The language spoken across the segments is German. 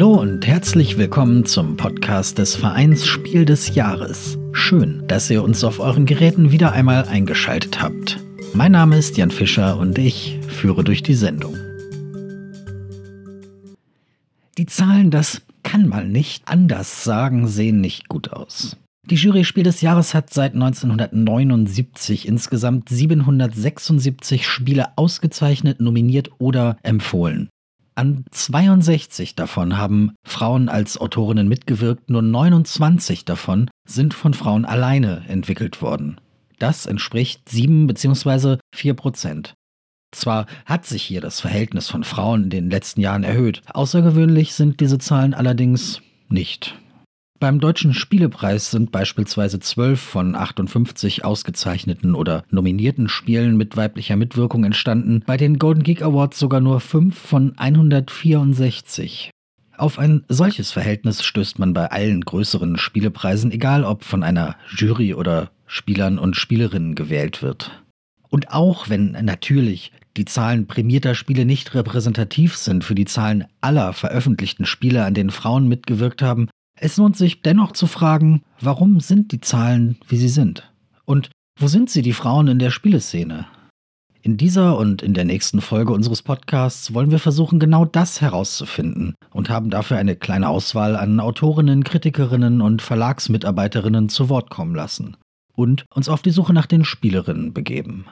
Hallo und herzlich willkommen zum Podcast des Vereins Spiel des Jahres. Schön, dass ihr uns auf euren Geräten wieder einmal eingeschaltet habt. Mein Name ist Jan Fischer und ich führe durch die Sendung. Die Zahlen, das kann man nicht anders sagen, sehen nicht gut aus. Die Jury Spiel des Jahres hat seit 1979 insgesamt 776 Spiele ausgezeichnet, nominiert oder empfohlen. An 62 davon haben Frauen als Autorinnen mitgewirkt, nur 29 davon sind von Frauen alleine entwickelt worden. Das entspricht 7 bzw. 4 Prozent. Zwar hat sich hier das Verhältnis von Frauen in den letzten Jahren erhöht, außergewöhnlich sind diese Zahlen allerdings nicht. Beim Deutschen Spielepreis sind beispielsweise 12 von 58 ausgezeichneten oder nominierten Spielen mit weiblicher Mitwirkung entstanden, bei den Golden Geek Awards sogar nur 5 von 164. Auf ein solches Verhältnis stößt man bei allen größeren Spielepreisen, egal ob von einer Jury oder Spielern und Spielerinnen gewählt wird. Und auch wenn natürlich die Zahlen prämierter Spiele nicht repräsentativ sind für die Zahlen aller veröffentlichten Spiele, an denen Frauen mitgewirkt haben, es lohnt sich dennoch zu fragen, warum sind die Zahlen, wie sie sind? Und wo sind sie, die Frauen in der Spieleszene? In dieser und in der nächsten Folge unseres Podcasts wollen wir versuchen, genau das herauszufinden und haben dafür eine kleine Auswahl an Autorinnen, Kritikerinnen und Verlagsmitarbeiterinnen zu Wort kommen lassen und uns auf die Suche nach den Spielerinnen begeben.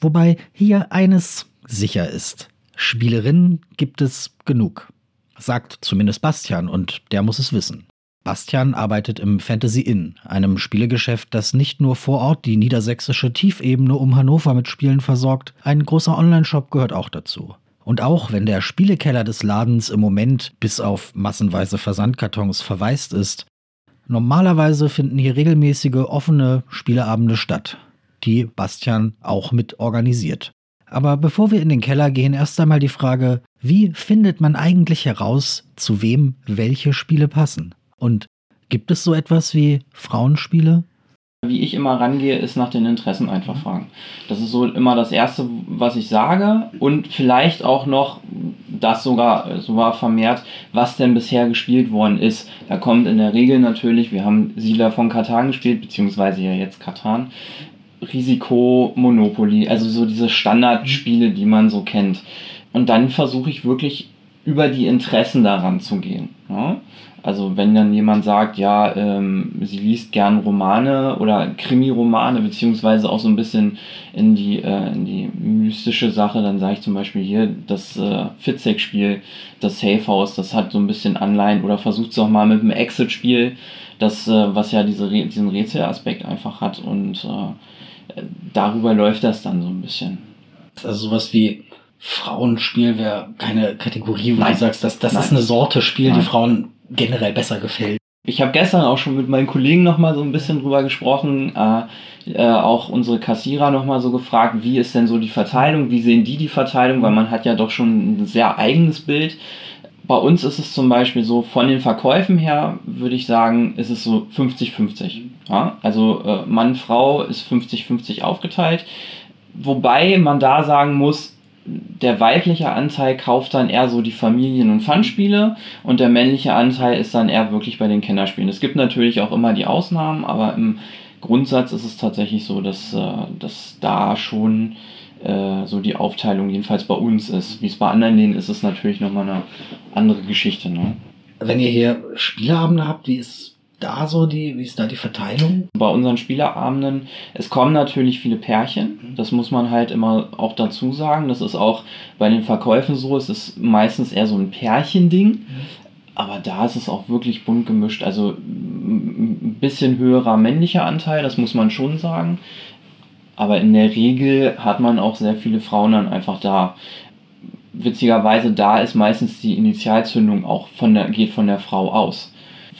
Wobei hier eines sicher ist. Spielerinnen gibt es genug sagt zumindest Bastian und der muss es wissen. Bastian arbeitet im Fantasy Inn, einem Spielegeschäft, das nicht nur vor Ort die niedersächsische Tiefebene um Hannover mit Spielen versorgt, ein großer Onlineshop gehört auch dazu. Und auch wenn der Spielekeller des Ladens im Moment bis auf massenweise Versandkartons verwaist ist, normalerweise finden hier regelmäßige offene Spieleabende statt, die Bastian auch mit organisiert. Aber bevor wir in den Keller gehen, erst einmal die Frage, wie findet man eigentlich heraus, zu wem welche Spiele passen? Und gibt es so etwas wie Frauenspiele? Wie ich immer rangehe, ist nach den Interessen einfach fragen. Das ist so immer das Erste, was ich sage. Und vielleicht auch noch das sogar, sogar vermehrt, was denn bisher gespielt worden ist. Da kommt in der Regel natürlich, wir haben Siedler von Katan gespielt, beziehungsweise ja jetzt Katan. Risiko, Monopoly, also so diese Standardspiele, die man so kennt. Und dann versuche ich wirklich über die Interessen daran zu gehen. Ja? Also wenn dann jemand sagt, ja, ähm, sie liest gern Romane oder Krimi-Romane, beziehungsweise auch so ein bisschen in die, äh, in die mystische Sache, dann sage ich zum Beispiel hier, das äh, Fitzek-Spiel, das Safe House, das hat so ein bisschen Anleihen oder versucht es auch mal mit dem Exit-Spiel, das, äh, was ja diese, diesen Rätselaspekt einfach hat und äh, darüber läuft das dann so ein bisschen. Also sowas wie Frauenspiel wäre keine Kategorie, wo Nein. du sagst, das, das ist eine Sorte Spiel, Nein. die Frauen generell besser gefällt. Ich habe gestern auch schon mit meinen Kollegen nochmal so ein bisschen drüber gesprochen, äh, äh, auch unsere Kassierer nochmal so gefragt, wie ist denn so die Verteilung, wie sehen die die Verteilung, weil man hat ja doch schon ein sehr eigenes Bild. Bei uns ist es zum Beispiel so, von den Verkäufen her würde ich sagen, ist es so 50-50. Ja? Also äh, Mann, Frau ist 50-50 aufgeteilt. Wobei man da sagen muss, der weibliche Anteil kauft dann eher so die Familien- und Fun-Spiele und der männliche Anteil ist dann eher wirklich bei den Kinderspielen. Es gibt natürlich auch immer die Ausnahmen, aber im Grundsatz ist es tatsächlich so, dass, äh, dass da schon äh, so die Aufteilung jedenfalls bei uns ist. Wie es bei anderen Läden ist, ist natürlich nochmal eine andere Geschichte. Ne? Wenn ihr hier Spieleabende habt, wie ist da so die, wie ist da die Verteilung? Bei unseren Spielerabenden, es kommen natürlich viele Pärchen. Das muss man halt immer auch dazu sagen. Das ist auch bei den Verkäufen so. Es ist meistens eher so ein Pärchending. Mhm. Aber da ist es auch wirklich bunt gemischt. Also ein bisschen höherer männlicher Anteil, das muss man schon sagen. Aber in der Regel hat man auch sehr viele Frauen dann einfach da. Witzigerweise, da ist meistens die Initialzündung auch von der, geht von der Frau aus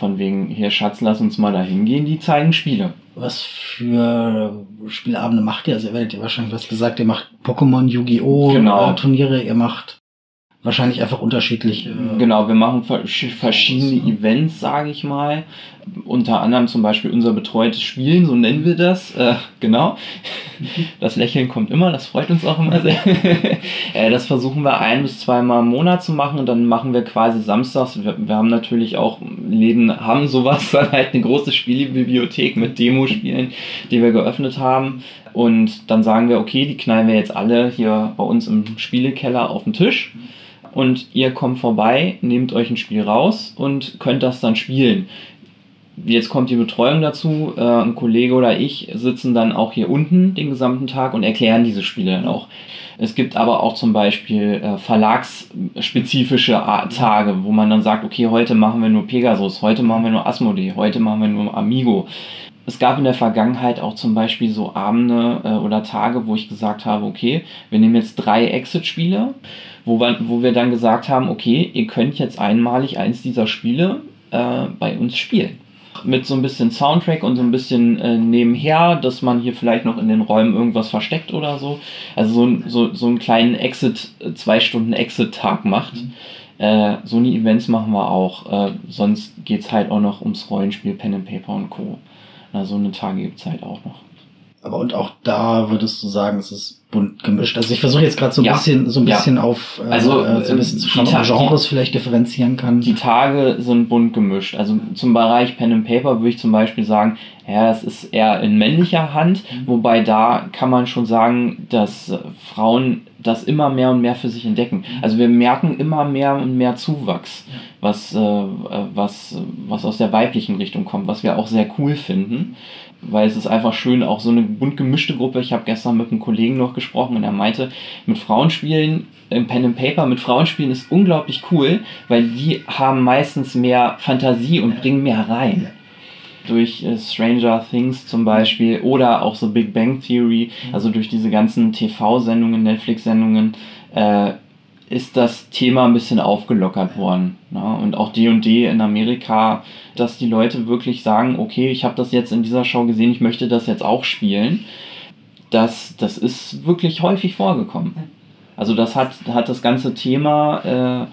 von wegen, hier Schatz, lass uns mal da hingehen, die zeigen Spiele. Was für Spielabende macht ihr? Also ihr werdet ja wahrscheinlich was gesagt, ihr macht Pokémon, Yu-Gi-Oh! Genau. Äh, Turniere, ihr macht wahrscheinlich einfach unterschiedliche. Äh, genau, wir machen verschiedene Events, sage ich mal. Unter anderem zum Beispiel unser betreutes Spielen, so nennen wir das. Äh, genau. Das Lächeln kommt immer, das freut uns auch immer sehr. Äh, das versuchen wir ein bis zweimal im Monat zu machen und dann machen wir quasi samstags. Wir, wir haben natürlich auch, Läden haben sowas, dann halt eine große Spielebibliothek mit Demospielen, die wir geöffnet haben. Und dann sagen wir, okay, die knallen wir jetzt alle hier bei uns im Spielekeller auf den Tisch und ihr kommt vorbei, nehmt euch ein Spiel raus und könnt das dann spielen. Jetzt kommt die Betreuung dazu. Äh, ein Kollege oder ich sitzen dann auch hier unten den gesamten Tag und erklären diese Spiele dann auch. Es gibt aber auch zum Beispiel äh, verlagsspezifische Tage, wo man dann sagt, okay, heute machen wir nur Pegasus, heute machen wir nur Asmodee, heute machen wir nur Amigo. Es gab in der Vergangenheit auch zum Beispiel so Abende äh, oder Tage, wo ich gesagt habe, okay, wir nehmen jetzt drei Exit-Spiele, wo wir, wo wir dann gesagt haben, okay, ihr könnt jetzt einmalig eins dieser Spiele äh, bei uns spielen mit so ein bisschen Soundtrack und so ein bisschen äh, nebenher, dass man hier vielleicht noch in den Räumen irgendwas versteckt oder so. Also so, so, so einen kleinen Exit, äh, zwei Stunden Exit-Tag macht. Mhm. Äh, so eine Events machen wir auch. Äh, sonst geht es halt auch noch ums Rollenspiel, Pen and Paper und Co. Na, so eine Tage gibt es halt auch noch. Aber und auch da würdest du sagen, es ist bunt gemischt. Also ich versuche jetzt gerade so ein ja. bisschen, so ein bisschen ja. auf äh, also, äh, so ein bisschen zu schauen, ob man Genres vielleicht differenzieren kann. Die Tage sind bunt gemischt. Also zum Bereich Pen and Paper würde ich zum Beispiel sagen, ja, es ist eher in männlicher Hand, mhm. wobei da kann man schon sagen, dass Frauen das immer mehr und mehr für sich entdecken. Mhm. Also wir merken immer mehr und mehr Zuwachs, was, äh, was, was aus der weiblichen Richtung kommt, was wir auch sehr cool finden weil es ist einfach schön, auch so eine bunt gemischte Gruppe. Ich habe gestern mit einem Kollegen noch gesprochen und er meinte, mit Frauenspielen im Pen and Paper mit Frauenspielen ist unglaublich cool, weil die haben meistens mehr Fantasie und bringen mehr rein. Durch äh, Stranger Things zum Beispiel oder auch so Big Bang Theory, also durch diese ganzen TV-Sendungen, Netflix-Sendungen, äh, ist das Thema ein bisschen aufgelockert worden. Ne? Und auch D&D in Amerika, dass die Leute wirklich sagen, okay, ich habe das jetzt in dieser Show gesehen, ich möchte das jetzt auch spielen. Das, das ist wirklich häufig vorgekommen. Also das hat, hat das ganze Thema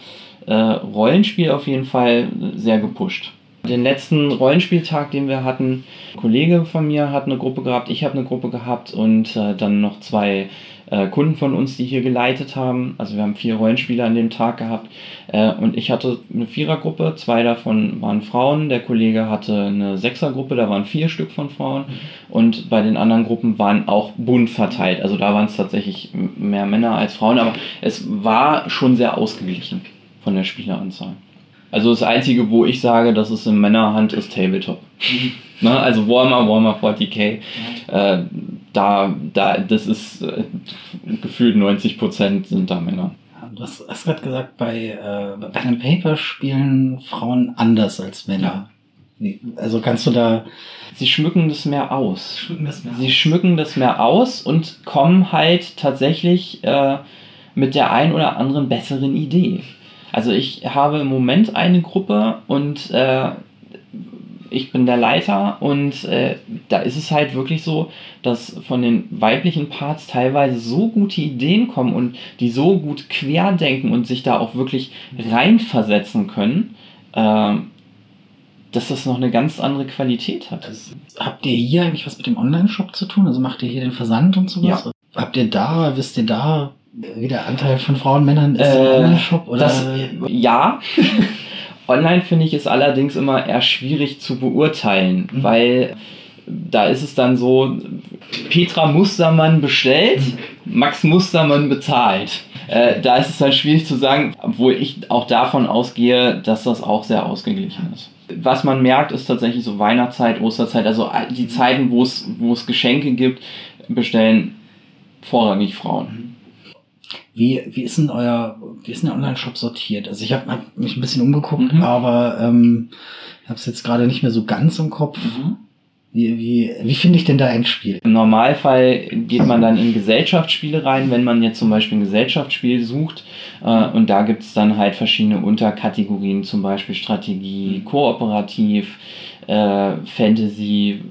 äh, äh, Rollenspiel auf jeden Fall sehr gepusht. Den letzten Rollenspieltag, den wir hatten, ein Kollege von mir hat eine Gruppe gehabt, ich habe eine Gruppe gehabt und äh, dann noch zwei äh, Kunden von uns, die hier geleitet haben. Also wir haben vier Rollenspieler an dem Tag gehabt äh, und ich hatte eine Vierergruppe, zwei davon waren Frauen, der Kollege hatte eine Sechsergruppe, da waren vier Stück von Frauen mhm. und bei den anderen Gruppen waren auch bunt verteilt. Also da waren es tatsächlich mehr Männer als Frauen, aber es war schon sehr ausgeglichen von der Spieleranzahl. Also das Einzige, wo ich sage, dass es in Männerhand ist Tabletop. Mhm. Ne? Also Warhammer, Warhammer 40k. Äh, da, da, das ist äh, gefühlt 90% sind da Männer. Du hast, hast gerade gesagt, bei äh, Pen Paper spielen Frauen anders als Männer. Ja. Also kannst du da. Sie schmücken das mehr aus. Schmücken das mehr Sie aus. schmücken das mehr aus und kommen halt tatsächlich äh, mit der ein oder anderen besseren Idee. Also ich habe im Moment eine Gruppe und äh, ich bin der Leiter und äh, da ist es halt wirklich so, dass von den weiblichen Parts teilweise so gute Ideen kommen und die so gut querdenken und sich da auch wirklich reinversetzen können, äh, dass das noch eine ganz andere Qualität hat. Also, habt ihr hier eigentlich was mit dem Online-Shop zu tun? Also macht ihr hier den Versand und sowas? Ja. Habt ihr da, wisst ihr da, wie der Anteil von Frauen, Männern ist äh, im Online-Shop? ja. Online finde ich es allerdings immer eher schwierig zu beurteilen, mhm. weil da ist es dann so, Petra Mustermann bestellt, mhm. Max Mustermann bezahlt. Äh, da ist es dann schwierig zu sagen, obwohl ich auch davon ausgehe, dass das auch sehr ausgeglichen ist. Was man merkt, ist tatsächlich so Weihnachtszeit, Osterzeit, also die Zeiten, wo es, wo es Geschenke gibt, bestellen vorrangig Frauen. Wie, wie ist denn euer, wie ist denn der Online-Shop sortiert? Also ich habe hab mich ein bisschen umgeguckt, mhm. aber ähm, ich habe es jetzt gerade nicht mehr so ganz im Kopf. Mhm. Wie, wie, wie finde ich denn da ein Spiel? Im Normalfall geht man dann in Gesellschaftsspiele rein, wenn man jetzt zum Beispiel ein Gesellschaftsspiel sucht. Äh, und da gibt es dann halt verschiedene Unterkategorien, zum Beispiel Strategie, mhm. Kooperativ, äh, Fantasy,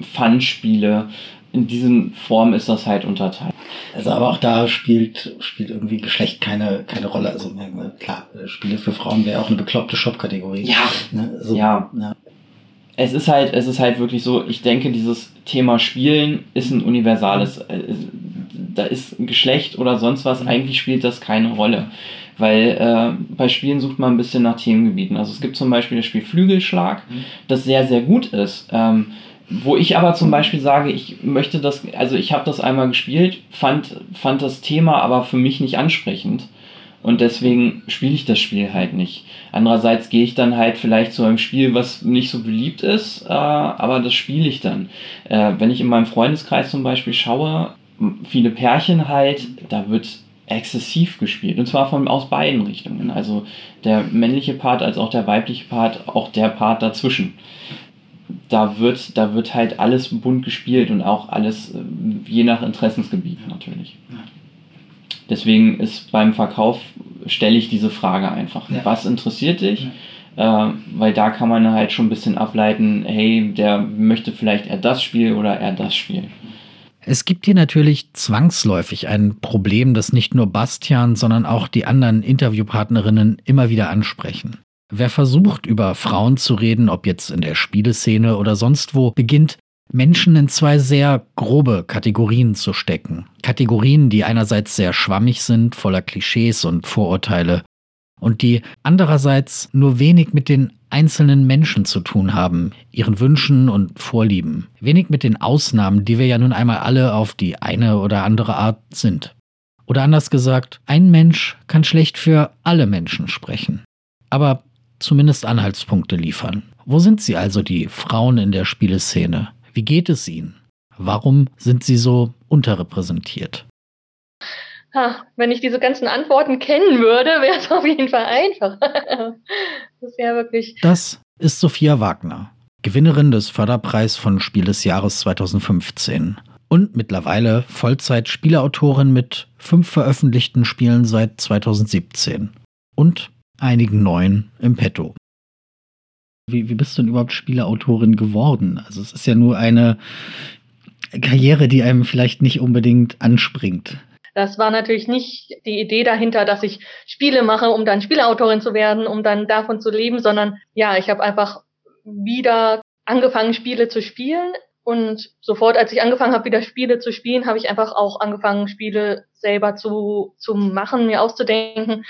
Fun-Spiele in diesen Formen ist das halt unterteilt. Also aber auch da spielt, spielt irgendwie Geschlecht keine, keine Rolle. Also klar, Spiele für Frauen wäre auch eine bekloppte Shop-Kategorie. Ja. Ne? Also, ja. ja. es ist halt, es ist halt wirklich so, ich denke, dieses Thema Spielen ist ein universales. Äh, da ist Geschlecht oder sonst was, eigentlich spielt das keine Rolle. Weil äh, bei Spielen sucht man ein bisschen nach Themengebieten. Also es gibt zum Beispiel das Spiel Flügelschlag, mhm. das sehr, sehr gut ist. Ähm, wo ich aber zum Beispiel sage, ich möchte das, also ich habe das einmal gespielt, fand, fand das Thema aber für mich nicht ansprechend. Und deswegen spiele ich das Spiel halt nicht. Andererseits gehe ich dann halt vielleicht zu einem Spiel, was nicht so beliebt ist, äh, aber das spiele ich dann. Äh, wenn ich in meinem Freundeskreis zum Beispiel schaue, viele Pärchen halt, da wird exzessiv gespielt. Und zwar von, aus beiden Richtungen. Also der männliche Part als auch der weibliche Part, auch der Part dazwischen. Da wird, da wird halt alles bunt gespielt und auch alles äh, je nach Interessensgebiet natürlich. Deswegen ist beim Verkauf, stelle ich diese Frage einfach. Ja. Was interessiert dich? Ja. Äh, weil da kann man halt schon ein bisschen ableiten, hey, der möchte vielleicht eher das Spiel oder eher das Spiel. Es gibt hier natürlich zwangsläufig ein Problem, das nicht nur Bastian, sondern auch die anderen Interviewpartnerinnen immer wieder ansprechen. Wer versucht, über Frauen zu reden, ob jetzt in der Spieleszene oder sonst wo, beginnt Menschen in zwei sehr grobe Kategorien zu stecken. Kategorien, die einerseits sehr schwammig sind, voller Klischees und Vorurteile, und die andererseits nur wenig mit den einzelnen Menschen zu tun haben, ihren Wünschen und Vorlieben, wenig mit den Ausnahmen, die wir ja nun einmal alle auf die eine oder andere Art sind. Oder anders gesagt, ein Mensch kann schlecht für alle Menschen sprechen, aber zumindest Anhaltspunkte liefern. Wo sind sie also, die Frauen in der Spieleszene? Wie geht es ihnen? Warum sind sie so unterrepräsentiert? Ha, wenn ich diese ganzen Antworten kennen würde, wäre es auf jeden Fall einfach. das ist ja wirklich. Das ist Sophia Wagner, Gewinnerin des Förderpreis von Spiel des Jahres 2015 und mittlerweile Vollzeit-Spieleautorin mit fünf veröffentlichten Spielen seit 2017 und einigen neuen im Petto. Wie, wie bist du denn überhaupt Spieleautorin geworden? Also es ist ja nur eine Karriere, die einem vielleicht nicht unbedingt anspringt. Das war natürlich nicht die Idee dahinter, dass ich Spiele mache, um dann Spieleautorin zu werden, um dann davon zu leben, sondern ja, ich habe einfach wieder angefangen, Spiele zu spielen. Und sofort, als ich angefangen habe, wieder Spiele zu spielen, habe ich einfach auch angefangen, Spiele selber zu, zu machen, mir auszudenken.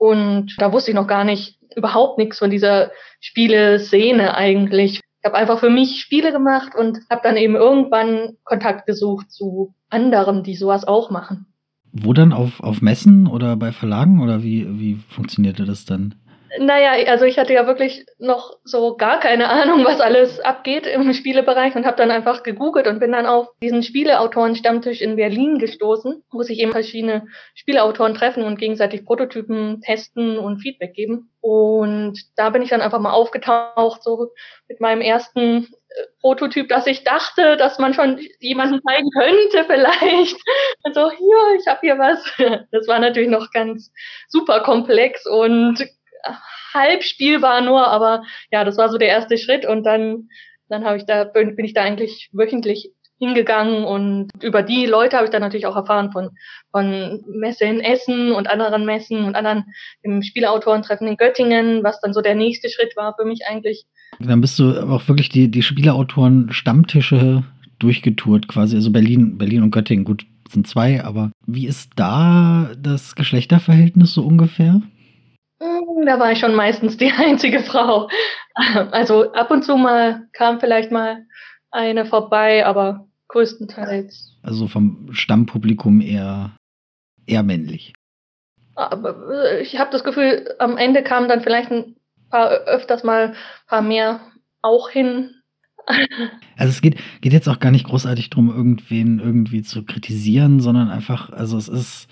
Und da wusste ich noch gar nicht, überhaupt nichts von dieser Spieleszene eigentlich. Ich habe einfach für mich Spiele gemacht und habe dann eben irgendwann Kontakt gesucht zu anderen, die sowas auch machen. Wo dann? Auf, auf Messen oder bei Verlagen oder wie, wie funktionierte das dann? Naja, also ich hatte ja wirklich noch so gar keine Ahnung, was alles abgeht im Spielebereich und habe dann einfach gegoogelt und bin dann auf diesen Spieleautoren-Stammtisch in Berlin gestoßen, wo sich eben verschiedene Spieleautoren treffen und gegenseitig Prototypen testen und Feedback geben. Und da bin ich dann einfach mal aufgetaucht, so mit meinem ersten äh, Prototyp, dass ich dachte, dass man schon jemanden zeigen könnte vielleicht. Also hier, ich habe hier was. Das war natürlich noch ganz super komplex und halb spielbar nur, aber ja, das war so der erste Schritt und dann, dann habe ich da, bin ich da eigentlich wöchentlich hingegangen und über die Leute habe ich dann natürlich auch erfahren von, von Messe in Essen und anderen Messen und anderen im Spieleautorentreffen in Göttingen, was dann so der nächste Schritt war für mich eigentlich. Dann bist du auch wirklich die, die Spieleautoren Stammtische durchgetourt quasi, also Berlin, Berlin und Göttingen, gut, sind zwei, aber wie ist da das Geschlechterverhältnis so ungefähr? Da war ich schon meistens die einzige Frau. Also ab und zu mal kam vielleicht mal eine vorbei, aber größtenteils. Also vom Stammpublikum eher, eher männlich. Aber äh, ich habe das Gefühl, am Ende kamen dann vielleicht ein paar öfters mal ein paar mehr auch hin. Also es geht, geht jetzt auch gar nicht großartig darum, irgendwen irgendwie zu kritisieren, sondern einfach, also es ist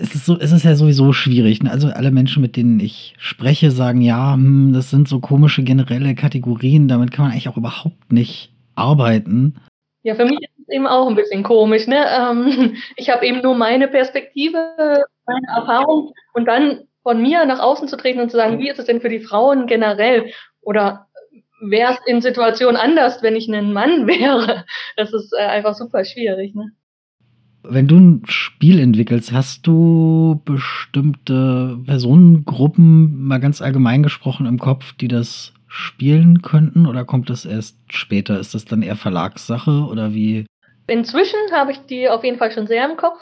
es ist, so, es ist ja sowieso schwierig. Ne? Also alle Menschen, mit denen ich spreche, sagen, ja, hm, das sind so komische generelle Kategorien, damit kann man eigentlich auch überhaupt nicht arbeiten. Ja, für mich ist es eben auch ein bisschen komisch. Ne? Ähm, ich habe eben nur meine Perspektive, meine Erfahrung und dann von mir nach außen zu treten und zu sagen, wie ist es denn für die Frauen generell? Oder wäre es in Situationen anders, wenn ich ein Mann wäre? Das ist äh, einfach super schwierig. Ne? Wenn du ein Spiel entwickelst, hast du bestimmte Personengruppen, mal ganz allgemein gesprochen, im Kopf, die das spielen könnten oder kommt das erst später? Ist das dann eher Verlagssache oder wie? Inzwischen habe ich die auf jeden Fall schon sehr im Kopf.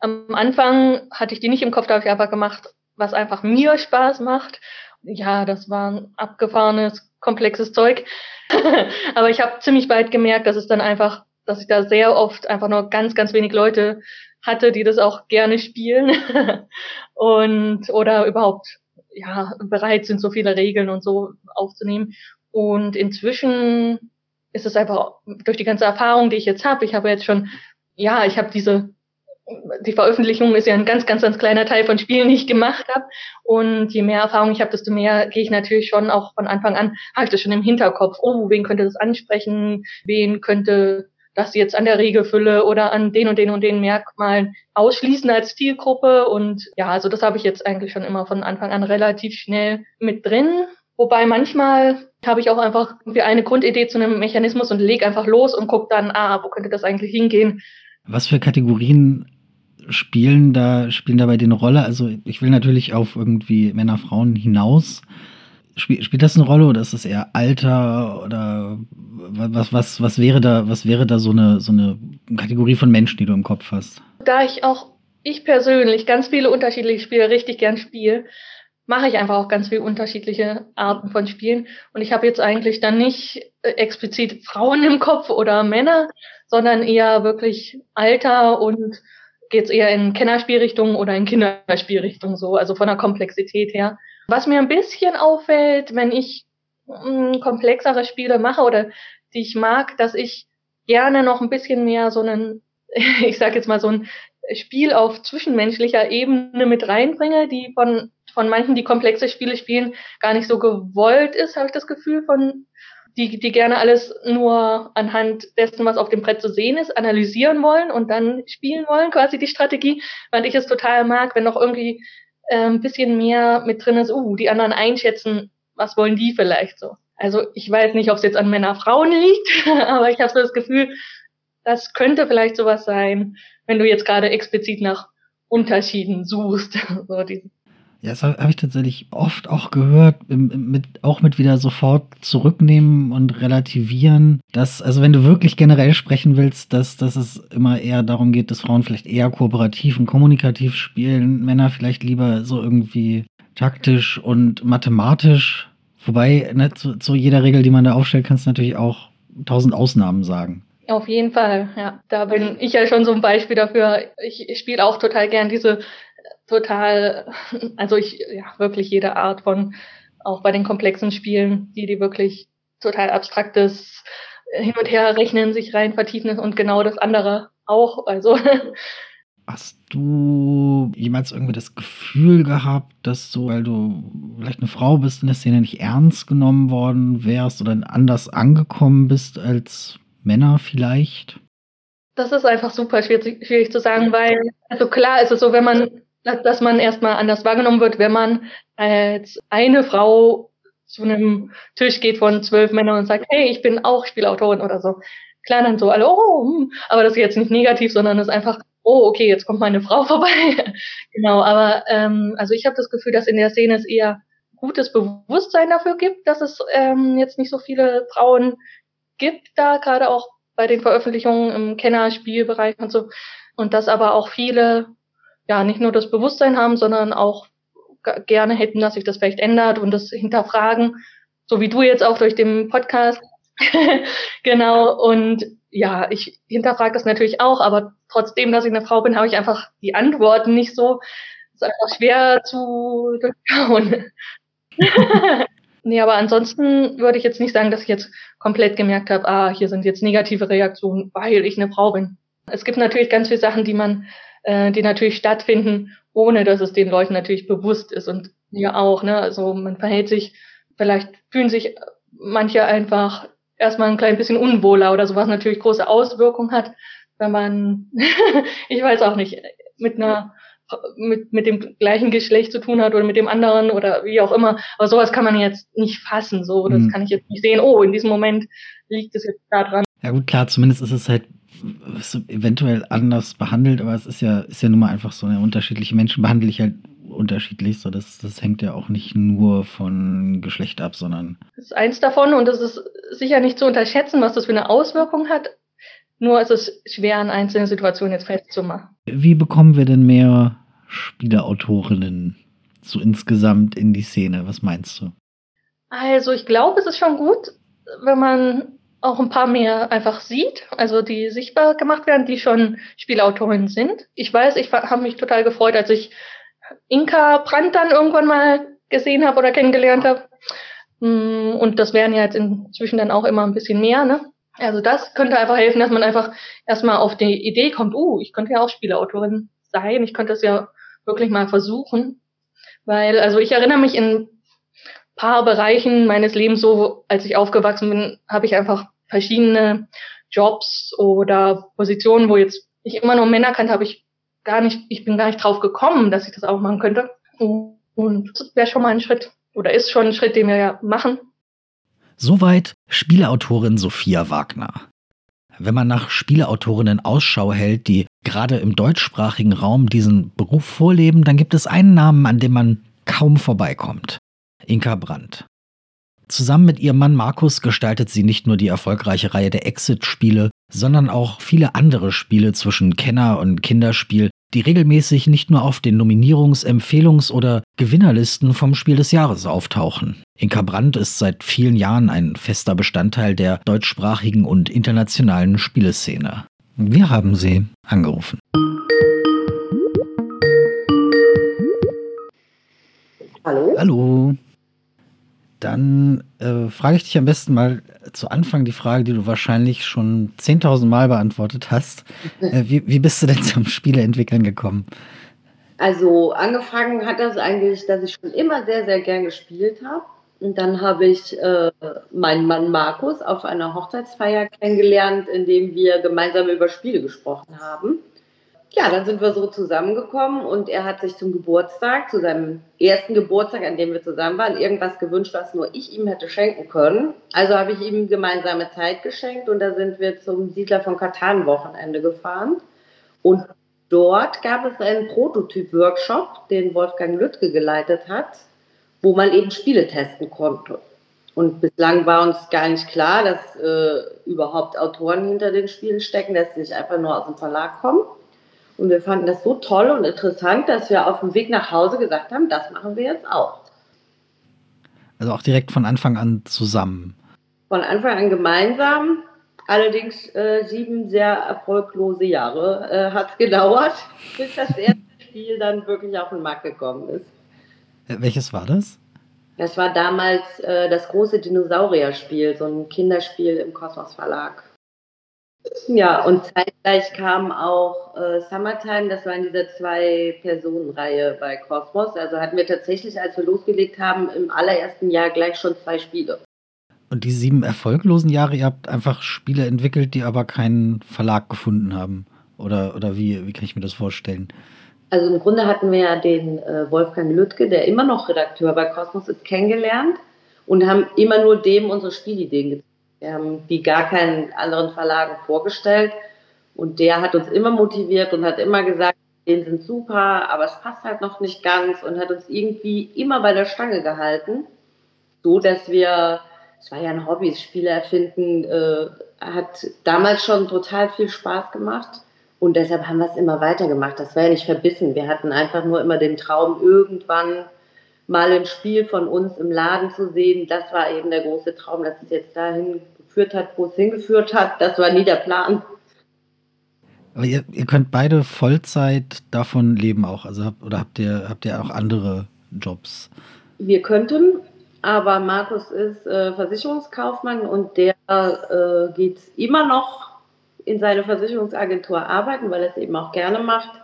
Am Anfang hatte ich die nicht im Kopf, da habe ich einfach gemacht, was einfach mir Spaß macht. Ja, das war ein abgefahrenes, komplexes Zeug. Aber ich habe ziemlich bald gemerkt, dass es dann einfach, dass ich da sehr oft einfach nur ganz, ganz wenig Leute hatte, die das auch gerne spielen und oder überhaupt ja bereit sind, so viele Regeln und so aufzunehmen. Und inzwischen ist es einfach durch die ganze Erfahrung, die ich jetzt habe. Ich habe jetzt schon, ja, ich habe diese die Veröffentlichung ist ja ein ganz, ganz, ganz kleiner Teil von Spielen, die ich gemacht habe. Und je mehr Erfahrung ich habe, desto mehr gehe ich natürlich schon auch von Anfang an, habe ich das schon im Hinterkopf. Oh, wen könnte das ansprechen? Wen könnte das jetzt an der Regelfülle oder an den und den und den Merkmalen ausschließen als Zielgruppe. Und ja, also das habe ich jetzt eigentlich schon immer von Anfang an relativ schnell mit drin. Wobei manchmal habe ich auch einfach wie eine Grundidee zu einem Mechanismus und leg einfach los und gucke dann, ah, wo könnte das eigentlich hingehen? Was für Kategorien spielen da, spielen dabei eine Rolle? Also ich will natürlich auf irgendwie Männer, Frauen hinaus. Spiel, spielt das eine Rolle oder ist es eher Alter oder was, was, was wäre da, was wäre da so eine, so eine Kategorie von Menschen, die du im Kopf hast? Da ich auch, ich persönlich ganz viele unterschiedliche Spiele richtig gern spiele, mache ich einfach auch ganz viele unterschiedliche Arten von Spielen. Und ich habe jetzt eigentlich dann nicht äh, explizit Frauen im Kopf oder Männer, sondern eher wirklich Alter und geht es eher in Kennerspielrichtung oder in Kinderspielrichtung so, also von der Komplexität her. Was mir ein bisschen auffällt, wenn ich komplexere Spiele mache oder die ich mag, dass ich gerne noch ein bisschen mehr so einen, ich sag jetzt mal so ein Spiel auf zwischenmenschlicher Ebene mit reinbringe, die von von manchen, die komplexe Spiele spielen, gar nicht so gewollt ist, habe ich das Gefühl, von die, die gerne alles nur anhand dessen, was auf dem Brett zu sehen ist, analysieren wollen und dann spielen wollen, quasi die Strategie, weil ich es total mag, wenn noch irgendwie äh, ein bisschen mehr mit drin ist, uh, die anderen einschätzen, was wollen die vielleicht so. Also ich weiß nicht, ob es jetzt an Männer, Frauen liegt, aber ich habe so das Gefühl, das könnte vielleicht sowas sein, wenn du jetzt gerade explizit nach Unterschieden suchst. so diese ja, das habe hab ich tatsächlich oft auch gehört, mit, auch mit wieder sofort zurücknehmen und relativieren. Dass, also wenn du wirklich generell sprechen willst, dass, dass es immer eher darum geht, dass Frauen vielleicht eher kooperativ und kommunikativ spielen, Männer vielleicht lieber so irgendwie taktisch und mathematisch. Wobei, ne, zu, zu jeder Regel, die man da aufstellt, kannst du natürlich auch tausend Ausnahmen sagen. Auf jeden Fall, ja. Da bin ich ja schon so ein Beispiel dafür. Ich, ich spiele auch total gern diese total, also ich, ja, wirklich jede Art von, auch bei den komplexen Spielen, die, die wirklich total abstraktes hin und her rechnen, sich rein vertiefen und genau das andere auch, also. Hast du jemals irgendwie das Gefühl gehabt, dass du, weil du vielleicht eine Frau bist, in der Szene nicht ernst genommen worden wärst oder anders angekommen bist als Männer vielleicht? Das ist einfach super schwierig, schwierig zu sagen, weil, also klar ist es so, wenn man dass man erstmal anders wahrgenommen wird, wenn man als eine Frau zu einem Tisch geht von zwölf Männern und sagt, hey, ich bin auch Spielautorin oder so. Klar, dann so alle, oh, hm. aber das ist jetzt nicht negativ, sondern es ist einfach, oh, okay, jetzt kommt meine Frau vorbei. genau, aber ähm, also ich habe das Gefühl, dass in der Szene es eher gutes Bewusstsein dafür gibt, dass es ähm, jetzt nicht so viele Frauen gibt, da gerade auch bei den Veröffentlichungen im Kennerspielbereich und so. Und dass aber auch viele ja nicht nur das Bewusstsein haben, sondern auch gerne hätten, dass sich das vielleicht ändert und das hinterfragen, so wie du jetzt auch durch den Podcast. genau, und ja, ich hinterfrage das natürlich auch, aber trotzdem, dass ich eine Frau bin, habe ich einfach die Antworten nicht so. Es ist einfach schwer zu durchschauen. nee, aber ansonsten würde ich jetzt nicht sagen, dass ich jetzt komplett gemerkt habe, ah, hier sind jetzt negative Reaktionen, weil ich eine Frau bin. Es gibt natürlich ganz viele Sachen, die man äh, die natürlich stattfinden, ohne dass es den Leuten natürlich bewusst ist und mir auch, ne? Also man verhält sich, vielleicht fühlen sich manche einfach erstmal ein klein bisschen unwohler oder sowas natürlich große Auswirkungen hat, wenn man, ich weiß auch nicht, mit einer mit, mit dem gleichen Geschlecht zu tun hat oder mit dem anderen oder wie auch immer. Aber sowas kann man jetzt nicht fassen. So, das mhm. kann ich jetzt nicht sehen. Oh, in diesem Moment liegt es jetzt da dran. Ja gut, klar, zumindest ist es halt eventuell anders behandelt, aber es ist ja, ist ja nun mal einfach so. Ja, unterschiedliche Menschen behandle ich halt unterschiedlich. So, das, das hängt ja auch nicht nur von Geschlecht ab, sondern. Das ist eins davon und es ist sicher nicht zu unterschätzen, was das für eine Auswirkung hat. Nur ist es schwer, an einzelnen Situationen jetzt festzumachen. Wie bekommen wir denn mehr Spieleautorinnen so insgesamt in die Szene? Was meinst du? Also ich glaube, es ist schon gut, wenn man auch ein paar mehr einfach sieht, also die sichtbar gemacht werden, die schon Spielautorinnen sind. Ich weiß, ich habe mich total gefreut, als ich Inka Brandt dann irgendwann mal gesehen habe oder kennengelernt habe. Mm, und das wären ja jetzt inzwischen dann auch immer ein bisschen mehr, ne? Also das könnte einfach helfen, dass man einfach erstmal auf die Idee kommt, uh, ich könnte ja auch Spielautorin sein, ich könnte es ja wirklich mal versuchen. Weil, also ich erinnere mich in paar Bereichen meines Lebens, so als ich aufgewachsen bin, habe ich einfach verschiedene Jobs oder Positionen, wo jetzt ich immer nur Männer kannte, habe ich gar nicht, ich bin gar nicht drauf gekommen, dass ich das auch machen könnte. Und das wäre schon mal ein Schritt oder ist schon ein Schritt, den wir ja machen. Soweit Spieleautorin Sophia Wagner. Wenn man nach Spieleautorinnen Ausschau hält, die gerade im deutschsprachigen Raum diesen Beruf vorleben, dann gibt es einen Namen, an dem man kaum vorbeikommt. Inka Brandt. Zusammen mit ihrem Mann Markus gestaltet sie nicht nur die erfolgreiche Reihe der Exit-Spiele, sondern auch viele andere Spiele zwischen Kenner- und Kinderspiel, die regelmäßig nicht nur auf den Nominierungs-, Empfehlungs- oder Gewinnerlisten vom Spiel des Jahres auftauchen. Inka Brandt ist seit vielen Jahren ein fester Bestandteil der deutschsprachigen und internationalen Spieleszene. Wir haben sie angerufen. Hallo? Hallo. Dann äh, frage ich dich am besten mal zu Anfang die Frage, die du wahrscheinlich schon 10.000 Mal beantwortet hast. Äh, wie, wie bist du denn zum Spieleentwickeln gekommen? Also angefangen hat das eigentlich, dass ich schon immer sehr, sehr gern gespielt habe. Und dann habe ich äh, meinen Mann Markus auf einer Hochzeitsfeier kennengelernt, in dem wir gemeinsam über Spiele gesprochen haben ja, dann sind wir so zusammengekommen und er hat sich zum Geburtstag, zu seinem ersten Geburtstag, an dem wir zusammen waren, irgendwas gewünscht, was nur ich ihm hätte schenken können. Also habe ich ihm gemeinsame Zeit geschenkt und da sind wir zum Siedler von Katan Wochenende gefahren. Und dort gab es einen Prototyp-Workshop, den Wolfgang Lüttke geleitet hat, wo man eben Spiele testen konnte. Und bislang war uns gar nicht klar, dass äh, überhaupt Autoren hinter den Spielen stecken, dass sie nicht einfach nur aus dem Verlag kommen. Und wir fanden das so toll und interessant, dass wir auf dem Weg nach Hause gesagt haben, das machen wir jetzt auch. Also auch direkt von Anfang an zusammen. Von Anfang an gemeinsam. Allerdings äh, sieben sehr erfolglose Jahre äh, hat es gedauert, bis das erste Spiel dann wirklich auf den Markt gekommen ist. Äh, welches war das? Das war damals äh, das große Dinosaurier-Spiel, so ein Kinderspiel im Kosmos Verlag. Ja, und zeitgleich kam auch äh, Summertime, das war in dieser Zwei-Personen-Reihe bei Cosmos. Also hatten wir tatsächlich, als wir losgelegt haben, im allerersten Jahr gleich schon zwei Spiele. Und die sieben erfolglosen Jahre, ihr habt einfach Spiele entwickelt, die aber keinen Verlag gefunden haben? Oder, oder wie, wie kann ich mir das vorstellen? Also im Grunde hatten wir ja den äh, Wolfgang Lüttke, der immer noch Redakteur bei Cosmos ist, kennengelernt und haben immer nur dem unsere Spielideen gezeigt haben die gar keinen anderen Verlagen vorgestellt. Und der hat uns immer motiviert und hat immer gesagt, den sind super, aber es passt halt noch nicht ganz und hat uns irgendwie immer bei der Stange gehalten, so dass wir, es war ja ein Hobby, Spiele erfinden, äh, hat damals schon total viel Spaß gemacht und deshalb haben wir es immer weitergemacht. Das war ja nicht verbissen. Wir hatten einfach nur immer den Traum, irgendwann mal ein Spiel von uns im Laden zu sehen. Das war eben der große Traum, dass es jetzt dahin geführt hat, wo es hingeführt hat. Das war nie der Plan. Aber ihr, ihr könnt beide Vollzeit davon leben auch, also habt, oder habt ihr, habt ihr auch andere Jobs? Wir könnten, aber Markus ist äh, Versicherungskaufmann und der äh, geht immer noch in seine Versicherungsagentur arbeiten, weil er es eben auch gerne macht.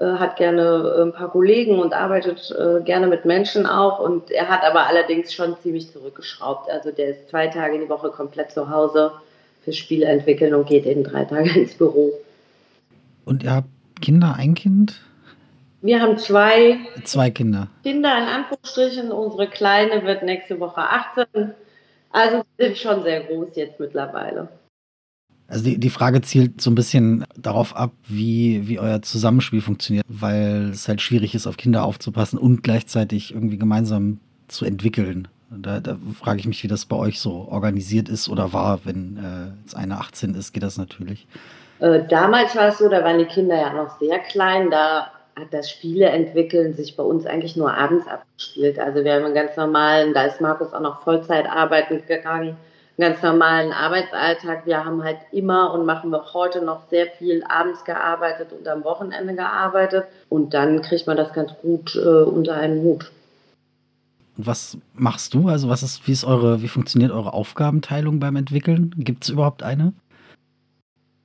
Äh, hat gerne äh, ein paar Kollegen und arbeitet äh, gerne mit Menschen auch. Und er hat aber allerdings schon ziemlich zurückgeschraubt. Also der ist zwei Tage die Woche komplett zu Hause für Spiele entwickeln und geht eben drei Tage ins Büro. Und ihr habt Kinder, ein Kind? Wir haben zwei. Zwei Kinder. Kinder in Anführungsstrichen. Unsere Kleine wird nächste Woche 18. Also sind schon sehr groß jetzt mittlerweile. Also die, die Frage zielt so ein bisschen darauf ab, wie, wie euer Zusammenspiel funktioniert, weil es halt schwierig ist, auf Kinder aufzupassen und gleichzeitig irgendwie gemeinsam zu entwickeln. Da, da frage ich mich, wie das bei euch so organisiert ist oder war, wenn äh, jetzt eine 18 ist, geht das natürlich. Äh, damals war es so, da waren die Kinder ja noch sehr klein, da hat das Spiele entwickeln sich bei uns eigentlich nur abends abgespielt. Also wir haben einen ganz normalen, da ist Markus auch noch Vollzeit arbeiten gegangen ganz normalen Arbeitsalltag. Wir haben halt immer und machen auch heute noch sehr viel abends gearbeitet und am Wochenende gearbeitet. Und dann kriegt man das ganz gut äh, unter einen Hut. Was machst du? Also was ist, wie ist eure, wie funktioniert eure Aufgabenteilung beim Entwickeln? Gibt es überhaupt eine?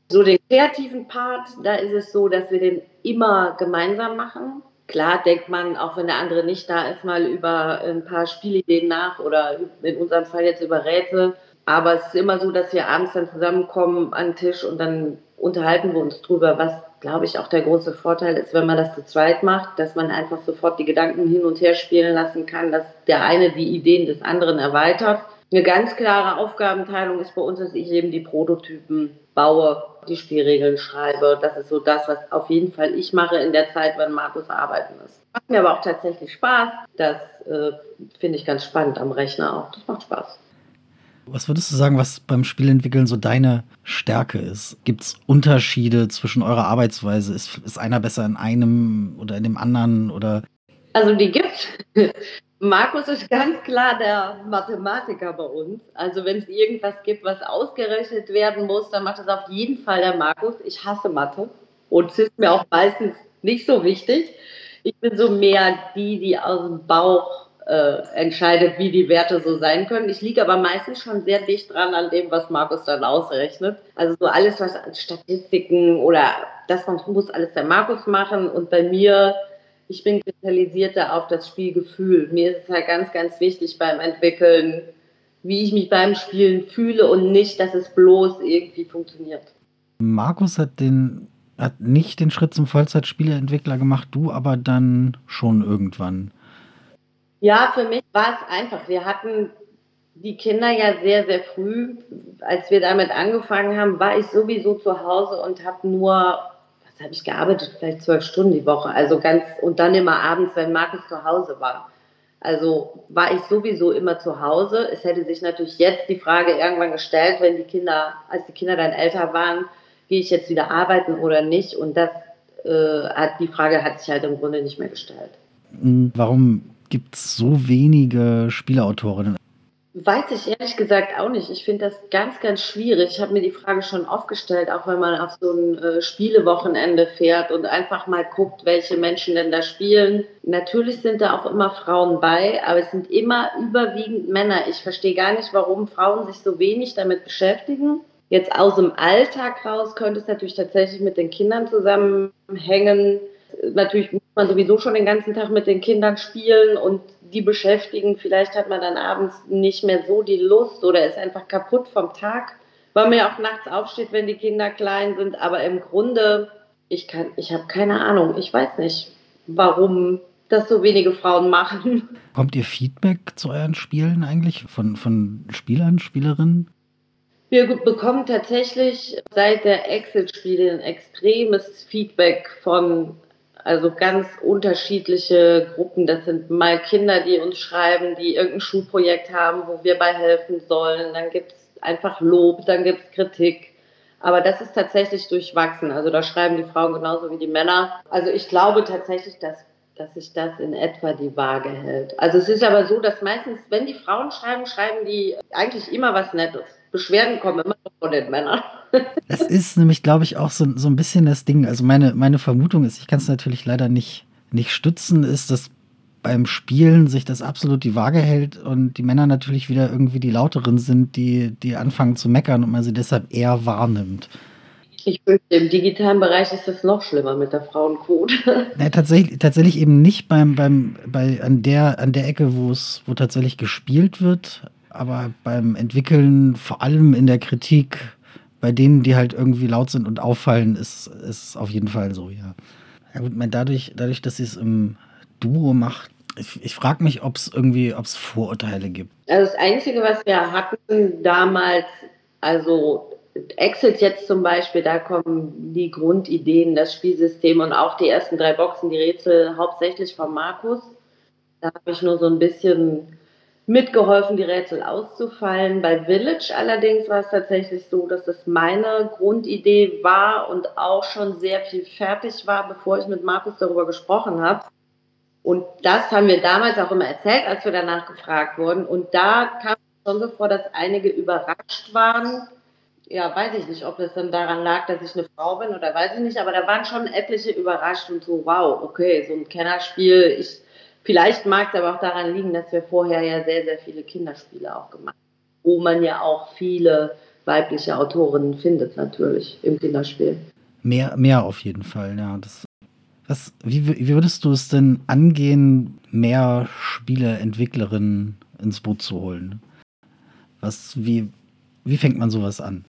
So den kreativen Part, da ist es so, dass wir den immer gemeinsam machen. Klar denkt man, auch wenn der andere nicht da ist, mal über ein paar Spielideen nach oder in unserem Fall jetzt über Rätsel. Aber es ist immer so, dass wir abends dann zusammenkommen an den Tisch und dann unterhalten wir uns drüber, was, glaube ich, auch der große Vorteil ist, wenn man das zu zweit macht, dass man einfach sofort die Gedanken hin und her spielen lassen kann, dass der eine die Ideen des anderen erweitert. Eine ganz klare Aufgabenteilung ist bei uns, dass ich eben die Prototypen baue, die Spielregeln schreibe. Das ist so das, was auf jeden Fall ich mache in der Zeit, wenn Markus arbeiten ist. Macht mir aber auch tatsächlich Spaß. Das äh, finde ich ganz spannend am Rechner auch. Das macht Spaß. Was würdest du sagen, was beim Spielentwickeln so deine Stärke ist? Gibt es Unterschiede zwischen eurer Arbeitsweise? Ist, ist einer besser in einem oder in dem anderen? Oder? Also die gibt's. Markus ist ganz klar der Mathematiker bei uns. Also wenn es irgendwas gibt, was ausgerechnet werden muss, dann macht es auf jeden Fall der Markus. Ich hasse Mathe und es ist mir auch meistens nicht so wichtig. Ich bin so mehr die, die aus dem Bauch äh, entscheidet, wie die Werte so sein können. Ich liege aber meistens schon sehr dicht dran an dem, was Markus dann ausrechnet. Also so alles, was an Statistiken oder das muss alles der Markus machen und bei mir, ich bin spezialisierter auf das Spielgefühl. Mir ist es halt ganz, ganz wichtig beim Entwickeln, wie ich mich beim Spielen fühle und nicht, dass es bloß irgendwie funktioniert. Markus hat den hat nicht den Schritt zum Vollzeitspieleentwickler gemacht, du aber dann schon irgendwann. Ja, für mich war es einfach. Wir hatten die Kinder ja sehr, sehr früh. Als wir damit angefangen haben, war ich sowieso zu Hause und habe nur, was habe ich gearbeitet, vielleicht zwölf Stunden die Woche. Also ganz, und dann immer abends, wenn Markus zu Hause war. Also war ich sowieso immer zu Hause. Es hätte sich natürlich jetzt die Frage irgendwann gestellt, wenn die Kinder, als die Kinder dann älter waren, gehe ich jetzt wieder arbeiten oder nicht? Und das äh, hat die Frage hat sich halt im Grunde nicht mehr gestellt. Warum gibt es so wenige Spieleautorinnen? Weiß ich ehrlich gesagt auch nicht. Ich finde das ganz, ganz schwierig. Ich habe mir die Frage schon oft gestellt, auch wenn man auf so ein äh, Spielewochenende fährt und einfach mal guckt, welche Menschen denn da spielen. Natürlich sind da auch immer Frauen bei, aber es sind immer überwiegend Männer. Ich verstehe gar nicht, warum Frauen sich so wenig damit beschäftigen. Jetzt aus dem Alltag raus könnte es natürlich tatsächlich mit den Kindern zusammenhängen. Natürlich muss man sowieso schon den ganzen Tag mit den Kindern spielen und die beschäftigen. Vielleicht hat man dann abends nicht mehr so die Lust oder ist einfach kaputt vom Tag, weil man ja auch nachts aufsteht, wenn die Kinder klein sind. Aber im Grunde, ich kann, ich habe keine Ahnung. Ich weiß nicht, warum das so wenige Frauen machen. Kommt ihr Feedback zu euren Spielen eigentlich von, von Spielern, Spielerinnen? Wir bekommen tatsächlich seit der Exit-Spiele ein extremes Feedback von also ganz unterschiedliche Gruppen. Das sind mal Kinder, die uns schreiben, die irgendein Schulprojekt haben, wo wir bei helfen sollen. Dann gibt es einfach Lob, dann gibt es Kritik. Aber das ist tatsächlich durchwachsen. Also da schreiben die Frauen genauso wie die Männer. Also ich glaube tatsächlich, dass, dass sich das in etwa die Waage hält. Also es ist aber so, dass meistens, wenn die Frauen schreiben, schreiben die eigentlich immer was Nettes. Beschwerden kommen immer von den Männern. Das ist nämlich, glaube ich, auch so, so ein bisschen das Ding. Also meine, meine Vermutung ist, ich kann es natürlich leider nicht, nicht stützen, ist, dass beim Spielen sich das absolut die Waage hält und die Männer natürlich wieder irgendwie die lauteren sind, die, die anfangen zu meckern und man sie deshalb eher wahrnimmt. Ich fürchte, im digitalen Bereich ist das noch schlimmer mit der Frauenquote. Ja, tatsächlich, tatsächlich eben nicht beim, beim, bei, an, der, an der Ecke, wo es, wo tatsächlich gespielt wird, aber beim Entwickeln, vor allem in der Kritik, bei denen, die halt irgendwie laut sind und auffallen, ist es auf jeden Fall so, ja. Ja gut, dadurch, dadurch, dass sie es im Duo macht, ich, ich frage mich, ob es irgendwie, ob es Vorurteile gibt. Also das Einzige, was wir hatten damals, also Exit jetzt zum Beispiel, da kommen die Grundideen, das Spielsystem und auch die ersten drei Boxen, die Rätsel hauptsächlich von Markus. Da habe ich nur so ein bisschen mitgeholfen, die Rätsel auszufallen. Bei Village allerdings war es tatsächlich so, dass das meine Grundidee war und auch schon sehr viel fertig war, bevor ich mit Markus darüber gesprochen habe. Und das haben wir damals auch immer erzählt, als wir danach gefragt wurden. Und da kam es schon so vor, dass einige überrascht waren. Ja, weiß ich nicht, ob das dann daran lag, dass ich eine Frau bin oder weiß ich nicht, aber da waren schon etliche überrascht und so, wow, okay, so ein Kennerspiel, ich Vielleicht mag es aber auch daran liegen, dass wir vorher ja sehr, sehr viele Kinderspiele auch gemacht haben, wo man ja auch viele weibliche Autorinnen findet natürlich im Kinderspiel. Mehr, mehr auf jeden Fall, ja. Das, was, wie, wie würdest du es denn angehen, mehr Spieleentwicklerinnen ins Boot zu holen? Was, wie, wie fängt man sowas an?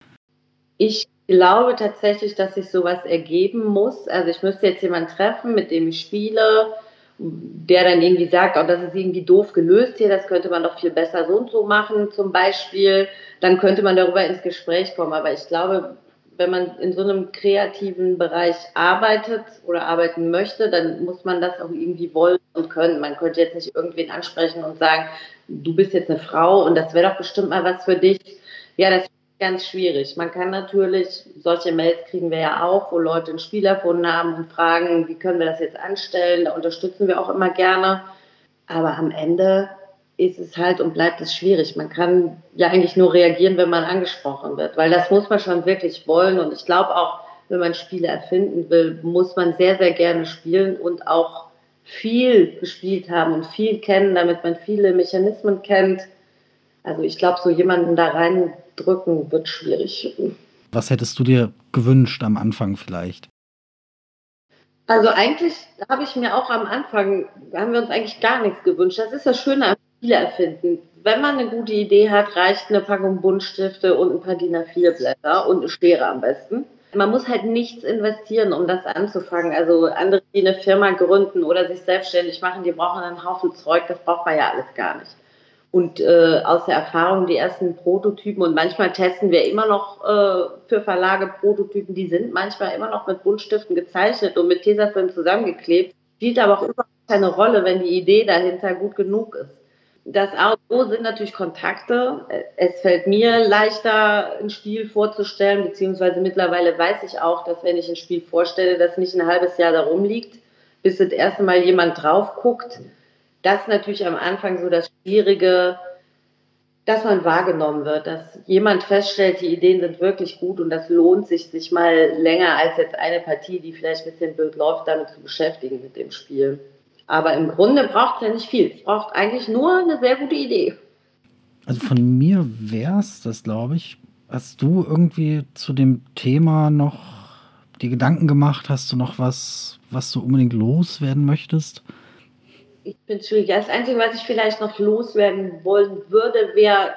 Ich glaube tatsächlich, dass sich sowas ergeben muss. Also ich müsste jetzt jemanden treffen, mit dem ich spiele, der dann irgendwie sagt, oh, das ist irgendwie doof gelöst hier, das könnte man doch viel besser so und so machen zum Beispiel, dann könnte man darüber ins Gespräch kommen. Aber ich glaube, wenn man in so einem kreativen Bereich arbeitet oder arbeiten möchte, dann muss man das auch irgendwie wollen und können. Man könnte jetzt nicht irgendwen ansprechen und sagen, du bist jetzt eine Frau und das wäre doch bestimmt mal was für dich. Ja, das ganz schwierig. Man kann natürlich, solche Mails kriegen wir ja auch, wo Leute ein Spiel erfunden haben und fragen, wie können wir das jetzt anstellen. Da unterstützen wir auch immer gerne. Aber am Ende ist es halt und bleibt es schwierig. Man kann ja eigentlich nur reagieren, wenn man angesprochen wird, weil das muss man schon wirklich wollen. Und ich glaube auch, wenn man Spiele erfinden will, muss man sehr, sehr gerne spielen und auch viel gespielt haben und viel kennen, damit man viele Mechanismen kennt. Also ich glaube, so jemanden da rein drücken wird schwierig. Was hättest du dir gewünscht am Anfang vielleicht? Also eigentlich habe ich mir auch am Anfang, haben wir uns eigentlich gar nichts gewünscht. Das ist das Schöne am Spiele erfinden. Wenn man eine gute Idee hat, reicht eine Packung Buntstifte und ein paar DIN A4-Blätter und eine Schere am besten. Man muss halt nichts investieren, um das anzufangen. Also andere, die eine Firma gründen oder sich selbstständig machen, die brauchen einen Haufen Zeug, das braucht man ja alles gar nicht und äh, aus der Erfahrung die ersten Prototypen und manchmal testen wir immer noch äh, für Verlage Prototypen, die sind manchmal immer noch mit Buntstiften gezeichnet und mit Tesafilm zusammengeklebt, spielt aber auch überhaupt keine Rolle, wenn die Idee dahinter gut genug ist. Das Auto sind natürlich Kontakte. Es fällt mir leichter, ein Spiel vorzustellen, beziehungsweise mittlerweile weiß ich auch, dass wenn ich ein Spiel vorstelle, das nicht ein halbes Jahr da rumliegt, bis das erste Mal jemand drauf guckt, das ist natürlich am Anfang so das Schwierige, dass man wahrgenommen wird, dass jemand feststellt, die Ideen sind wirklich gut und das lohnt sich, sich mal länger als jetzt eine Partie, die vielleicht ein bisschen blöd läuft, damit zu beschäftigen mit dem Spiel. Aber im Grunde braucht es ja nicht viel. Es braucht eigentlich nur eine sehr gute Idee. Also von mir wäre es das, glaube ich. Hast du irgendwie zu dem Thema noch die Gedanken gemacht? Hast du noch was, was du unbedingt loswerden möchtest? Ich bin schwierig. Das Einzige, was ich vielleicht noch loswerden wollen würde, wäre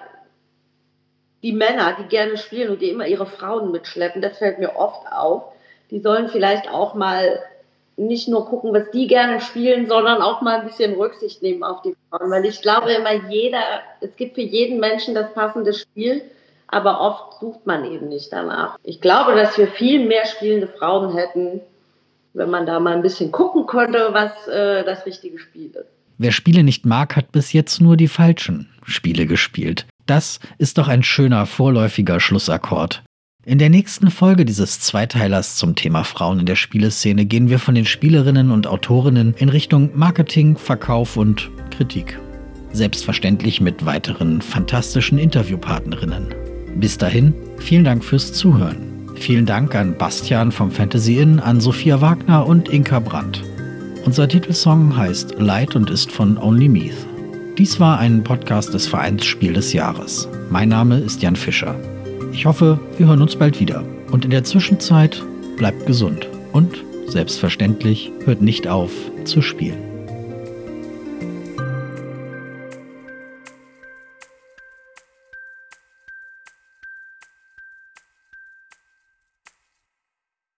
die Männer, die gerne spielen und die immer ihre Frauen mitschleppen. Das fällt mir oft auf. Die sollen vielleicht auch mal nicht nur gucken, was die gerne spielen, sondern auch mal ein bisschen Rücksicht nehmen auf die Frauen. Weil ich glaube immer, jeder, es gibt für jeden Menschen das passende Spiel, aber oft sucht man eben nicht danach. Ich glaube, dass wir viel mehr spielende Frauen hätten, wenn man da mal ein bisschen gucken könnte, was äh, das richtige Spiel ist. Wer Spiele nicht mag, hat bis jetzt nur die falschen Spiele gespielt. Das ist doch ein schöner vorläufiger Schlussakkord. In der nächsten Folge dieses Zweiteilers zum Thema Frauen in der Spieleszene gehen wir von den Spielerinnen und Autorinnen in Richtung Marketing, Verkauf und Kritik. Selbstverständlich mit weiteren fantastischen Interviewpartnerinnen. Bis dahin, vielen Dank fürs Zuhören. Vielen Dank an Bastian vom Fantasy Inn, an Sophia Wagner und Inka Brandt. Unser Titelsong heißt Light und ist von Only Meath. Dies war ein Podcast des Vereins Spiel des Jahres. Mein Name ist Jan Fischer. Ich hoffe, wir hören uns bald wieder. Und in der Zwischenzeit bleibt gesund und selbstverständlich hört nicht auf zu spielen.